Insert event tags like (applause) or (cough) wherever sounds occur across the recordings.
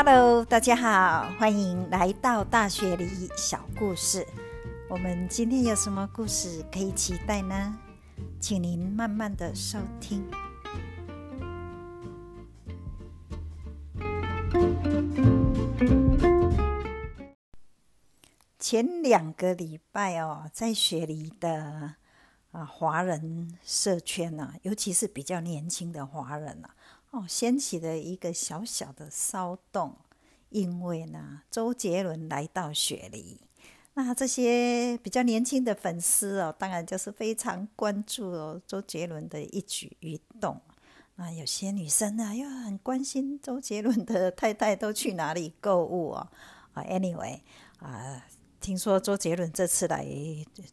Hello，大家好，欢迎来到大学里小故事。我们今天有什么故事可以期待呢？请您慢慢的收听。前两个礼拜哦，在雪梨的啊华人社圈呐，尤其是比较年轻的华人呐，哦，掀起了一个小小的骚动，因为呢，周杰伦来到雪梨，那这些比较年轻的粉丝哦，当然就是非常关注哦周杰伦的一举一动。那有些女生呢，又很关心周杰伦的太太都去哪里购物哦。啊，anyway 啊。听说周杰伦这次来，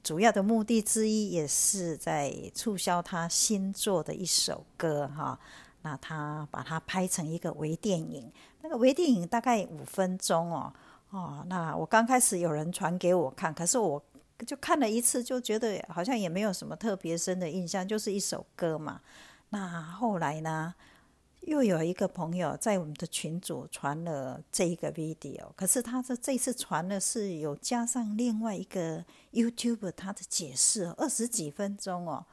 主要的目的之一也是在促销他新作的一首歌哈。那他把它拍成一个微电影，那个微电影大概五分钟哦哦。那我刚开始有人传给我看，可是我就看了一次，就觉得好像也没有什么特别深的印象，就是一首歌嘛。那后来呢？又有一个朋友在我们的群组传了这一个 video，可是他的这次传的是有加上另外一个 YouTube 他的解释，二十几分钟哦。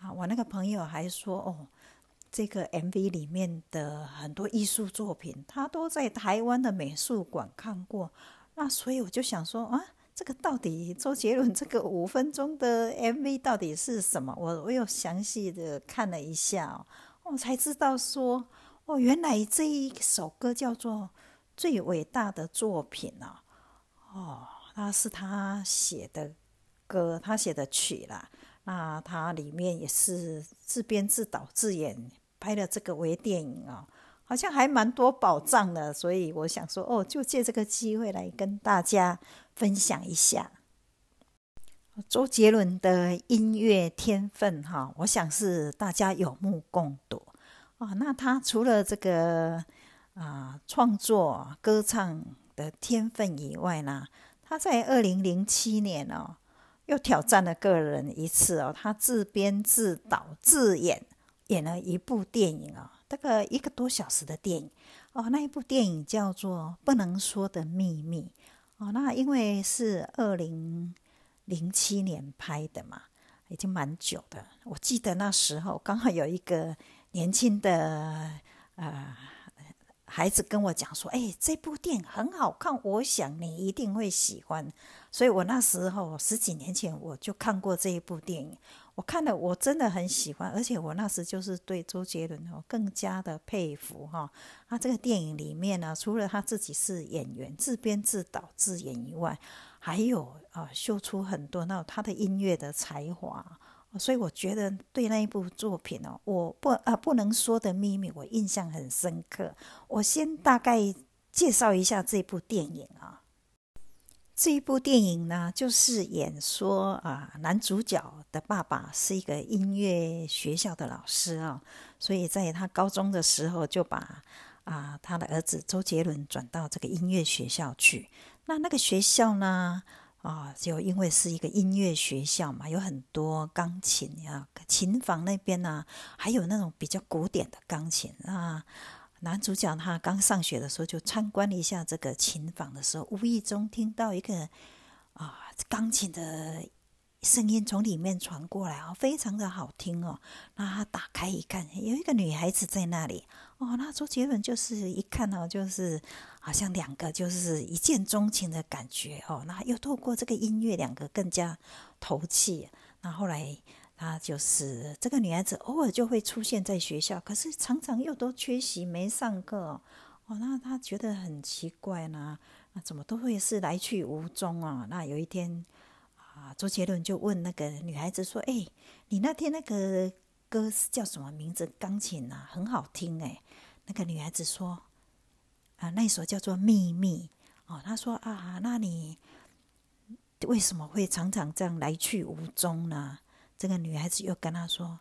啊，我那个朋友还说哦，这个 MV 里面的很多艺术作品，他都在台湾的美术馆看过。那所以我就想说啊，这个到底周杰伦这个五分钟的 MV 到底是什么？我我又详细的看了一下哦。我才知道说，哦，原来这一首歌叫做《最伟大的作品》啊，哦，那是他写的歌，他写的曲啦。那他里面也是自编自导自演拍了这个微电影啊，好像还蛮多宝藏的。所以我想说，哦，就借这个机会来跟大家分享一下周杰伦的音乐天分哈，我想是大家有目共睹。哦，那他除了这个啊创作歌唱的天分以外呢，他在二零零七年哦，又挑战了个人一次哦，他自编自导自演演了一部电影哦，大概一个多小时的电影哦，那一部电影叫做《不能说的秘密》哦，那因为是二零零七年拍的嘛，已经蛮久的，我记得那时候刚好有一个。年轻的呃孩子跟我讲说：“哎，这部电影很好看，我想你一定会喜欢。”所以，我那时候十几年前我就看过这一部电影，我看了，我真的很喜欢，而且我那时就是对周杰伦哦更加的佩服哈。他这个电影里面呢，除了他自己是演员，自编自导自演以外，还有啊秀出很多那他的音乐的才华。所以我觉得对那一部作品哦，我不啊不能说的秘密，我印象很深刻。我先大概介绍一下这部电影啊。这一部电影呢，就是演说啊，男主角的爸爸是一个音乐学校的老师啊，所以在他高中的时候就把啊他的儿子周杰伦转到这个音乐学校去。那那个学校呢？啊，就因为是一个音乐学校嘛，有很多钢琴呀，琴房那边呢，还有那种比较古典的钢琴啊。男主角他刚上学的时候就参观了一下这个琴房的时候，无意中听到一个啊钢琴的声音从里面传过来啊，非常的好听哦。那他打开一看，有一个女孩子在那里哦。那周杰伦就是一看到就是。好像两个就是一见钟情的感觉哦，那又透过这个音乐，两个更加投契。那后来他就是这个女孩子，偶尔就会出现在学校，可是常常又都缺席没上课哦。那他觉得很奇怪呢，那怎么都会是来去无踪啊？那有一天啊，周杰伦就问那个女孩子说：“哎，你那天那个歌是叫什么名字？钢琴啊，很好听哎。”那个女孩子说。啊，那首叫做《秘密》哦。他说啊，那你为什么会常常这样来去无踪呢？这个女孩子又跟他说，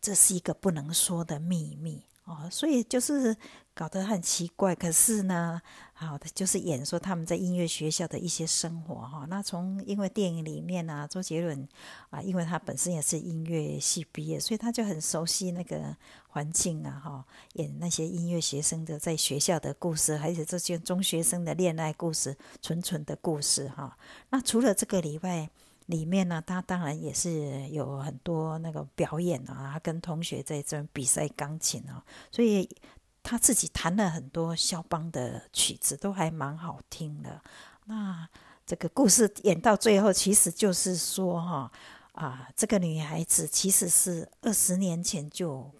这是一个不能说的秘密哦。所以就是搞得很奇怪。可是呢，好的就是演说他们在音乐学校的一些生活哈。那从因为电影里面啊，周杰伦啊，因为他本身也是音乐系毕业，所以他就很熟悉那个环境啊哈。演那些音乐学生的在学校的故事，还有这些中学生的恋爱故事、纯纯的故事哈。那除了这个以外，里面呢，他当然也是有很多那个表演啊，跟同学在这比赛钢琴啊，所以他自己弹了很多肖邦的曲子，都还蛮好听的。那这个故事演到最后，其实就是说哈啊，这个女孩子其实是二十年前就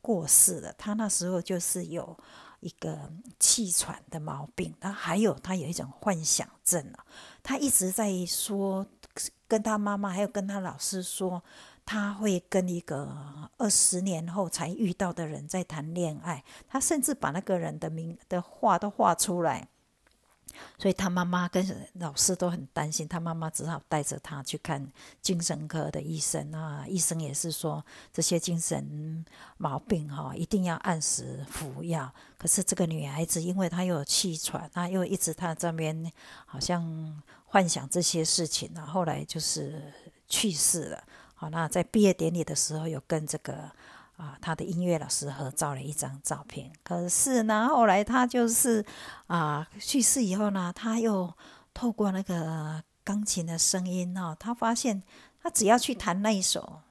过世了，她那时候就是有。一个气喘的毛病，那还有他有一种幻想症啊，他一直在说，跟他妈妈还有跟他老师说，他会跟一个二十年后才遇到的人在谈恋爱，他甚至把那个人的名的画都画出来。所以他妈妈跟老师都很担心，他妈妈只好带着他去看精神科的医生啊。医生也是说这些精神毛病哈，一定要按时服药。可是这个女孩子，因为她有气喘，她又一直她这边好像幻想这些事情啊，后来就是去世了。好，那在毕业典礼的时候，有跟这个。啊，他的音乐老师合照了一张照片。可是呢，后来他就是啊去世以后呢，他又透过那个钢琴的声音哦，他发现他只要去弹那一首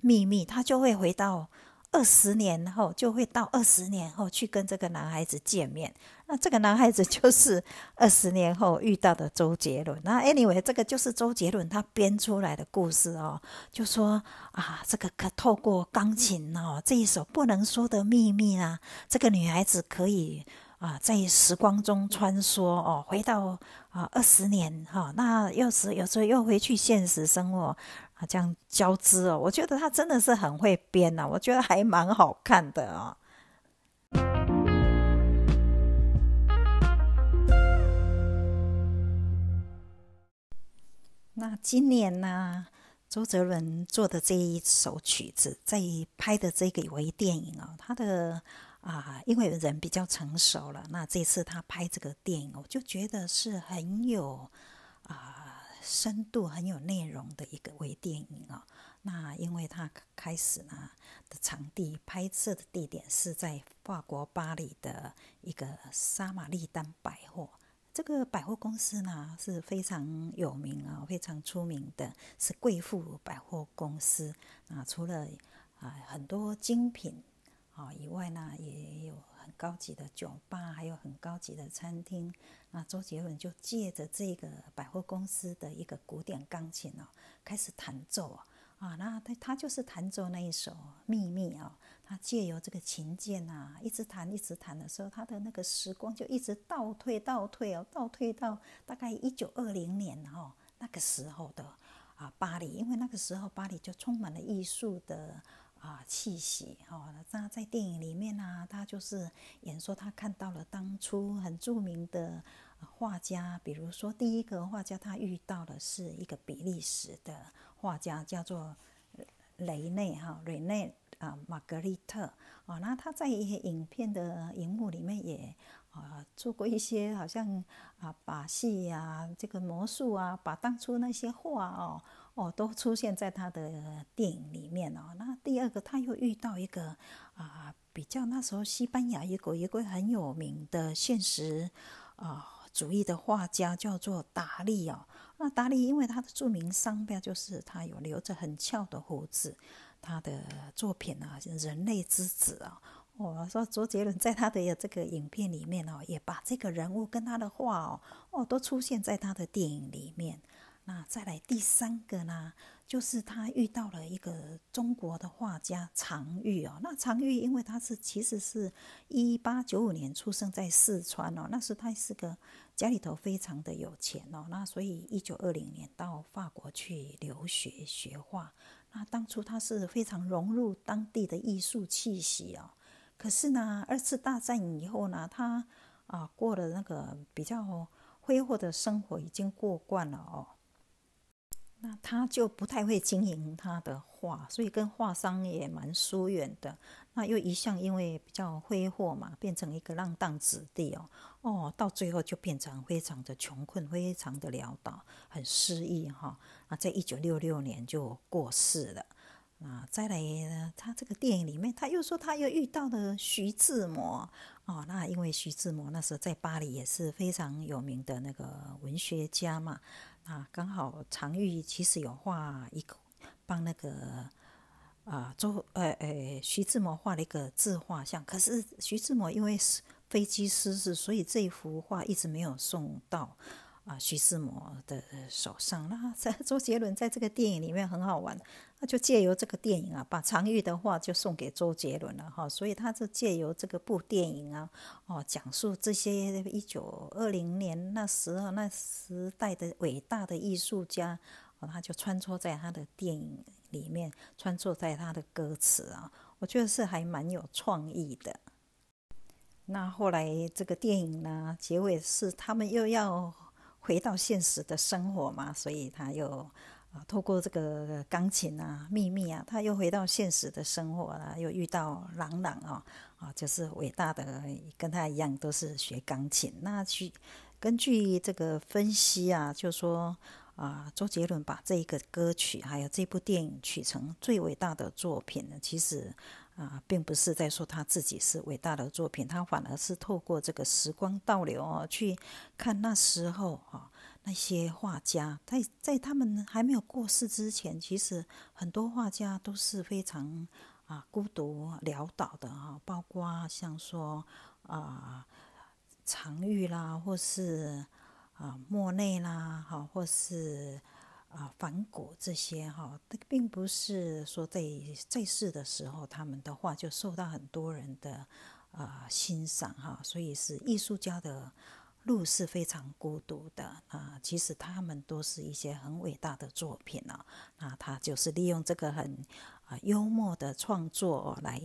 秘密，他就会回到。二十年后就会到二十年后去跟这个男孩子见面，那这个男孩子 (laughs) 就是二十年后遇到的周杰伦。那 anyway，这个就是周杰伦他编出来的故事哦，就说啊，这个可透过钢琴哦这一首不能说的秘密啊，这个女孩子可以啊在时光中穿梭哦，回到啊二十年哈，那又是有时候又回去现实生活。啊，这样交织哦，我觉得他真的是很会编呐，我觉得还蛮好看的啊。那今年呢，周杰伦做的这一首曲子，在拍的这个微电影啊，他的啊，因为人比较成熟了，那这次他拍这个电影，我就觉得是很有啊。深度很有内容的一个微电影啊，那因为它开始呢的场地拍摄的地点是在法国巴黎的一个沙玛丽丹百货，这个百货公司呢是非常有名啊，非常出名的，是贵妇百货公司啊。除了啊很多精品啊以外呢，也有。高级的酒吧，还有很高级的餐厅。那周杰伦就借着这个百货公司的一个古典钢琴哦，开始弹奏啊啊！那他他就是弹奏那一首《秘密》啊。他借由这个琴键啊，一直弹一直弹的时候，他的那个时光就一直倒退倒退哦，倒退到大概一九二零年哦那个时候的啊巴黎，因为那个时候巴黎就充满了艺术的。啊，气息哦，那在电影里面呢，他就是演说他看到了当初很著名的画家，比如说第一个画家他遇到的是一个比利时的画家，叫做雷内哈，雷内啊，玛格丽特啊，那他在一些影片的荧幕里面也啊做过一些好像啊把戏呀，这个魔术啊，把当初那些画哦。哦，都出现在他的电影里面哦。那第二个，他又遇到一个啊，比较那时候西班牙一个一个很有名的现实啊主义的画家，叫做达利哦。那达利因为他的著名商标就是他有留着很翘的胡子，他的作品啊，《人类之子》啊，我说周杰伦在他的这个影片里面哦，也把这个人物跟他的画哦，哦，都出现在他的电影里面。那再来第三个呢，就是他遇到了一个中国的画家常玉哦。那常玉因为他是其实是一八九五年出生在四川哦，那时他是个家里头非常的有钱哦。那所以一九二零年到法国去留学学画。那当初他是非常融入当地的艺术气息哦。可是呢，二次大战以后呢，他啊过了那个比较挥霍的生活已经过惯了哦。那他就不太会经营他的画，所以跟画商也蛮疏远的。那又一向因为比较挥霍嘛，变成一个浪荡子弟哦，哦，到最后就变成非常的穷困，非常的潦倒，很失意哈。啊，在一九六六年就过世了。啊，再来呢，他这个电影里面，他又说他又遇到了徐志摩哦。那因为徐志摩那时候在巴黎也是非常有名的那个文学家嘛。啊，刚好常玉其实有画一个帮那个啊周呃呃徐志摩画了一个自画像，可是徐志摩因为飞机失事，所以这幅画一直没有送到。啊，徐志摩的手上，那在 (laughs) 周杰伦在这个电影里面很好玩，那就借由这个电影啊，把常玉的话就送给周杰伦了哈，所以他就借由这个部电影啊，哦，讲述这些一九二零年那时候那时代的伟大的艺术家，哦，他就穿梭在他的电影里面，穿梭在他的歌词啊，我觉得是还蛮有创意的。那后来这个电影呢，结尾是他们又要。回到现实的生活嘛，所以他又啊，透过这个钢琴啊，秘密啊，他又回到现实的生活了，又遇到朗朗啊，啊，就是伟大的，跟他一样都是学钢琴。那去根据这个分析啊，就说啊，周杰伦把这一个歌曲还有这部电影取成最伟大的作品呢，其实。啊，并不是在说他自己是伟大的作品，他反而是透过这个时光倒流哦，去看那时候啊那些画家，在在他们还没有过世之前，其实很多画家都是非常啊孤独潦倒的哈，包括像说啊常玉啦，或是啊莫内啦，哈，或是。啊，梵谷这些哈，并不是说在在世的时候，他们的画就受到很多人的啊欣赏哈，所以是艺术家的路是非常孤独的啊。其实他们都是一些很伟大的作品啊，那他就是利用这个很啊幽默的创作来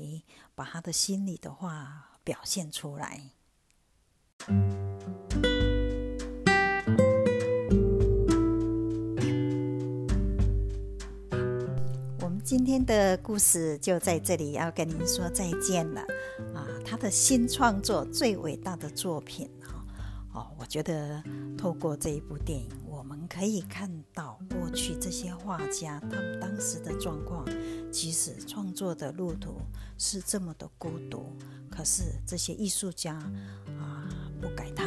把他的心里的话表现出来。今天的故事就在这里，要跟您说再见了啊！他的新创作最伟大的作品哈哦，我觉得透过这一部电影，我们可以看到过去这些画家他们当时的状况，即使创作的路途是这么的孤独，可是这些艺术家啊，不改他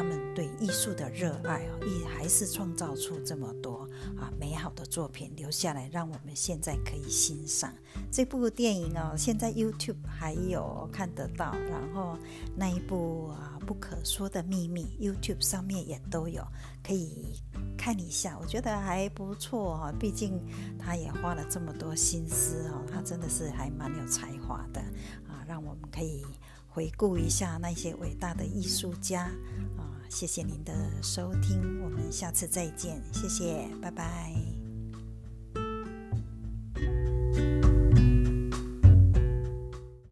艺术的热爱哦，也还是创造出这么多。啊，美好的作品留下来，让我们现在可以欣赏这部电影哦。现在 YouTube 还有看得到，然后那一部啊《不可说的秘密》YouTube 上面也都有，可以看一下。我觉得还不错哈，毕竟他也花了这么多心思哦，他真的是还蛮有才华的啊，让我们可以回顾一下那些伟大的艺术家啊。谢谢您的收听，我们下次再见。谢谢，拜拜。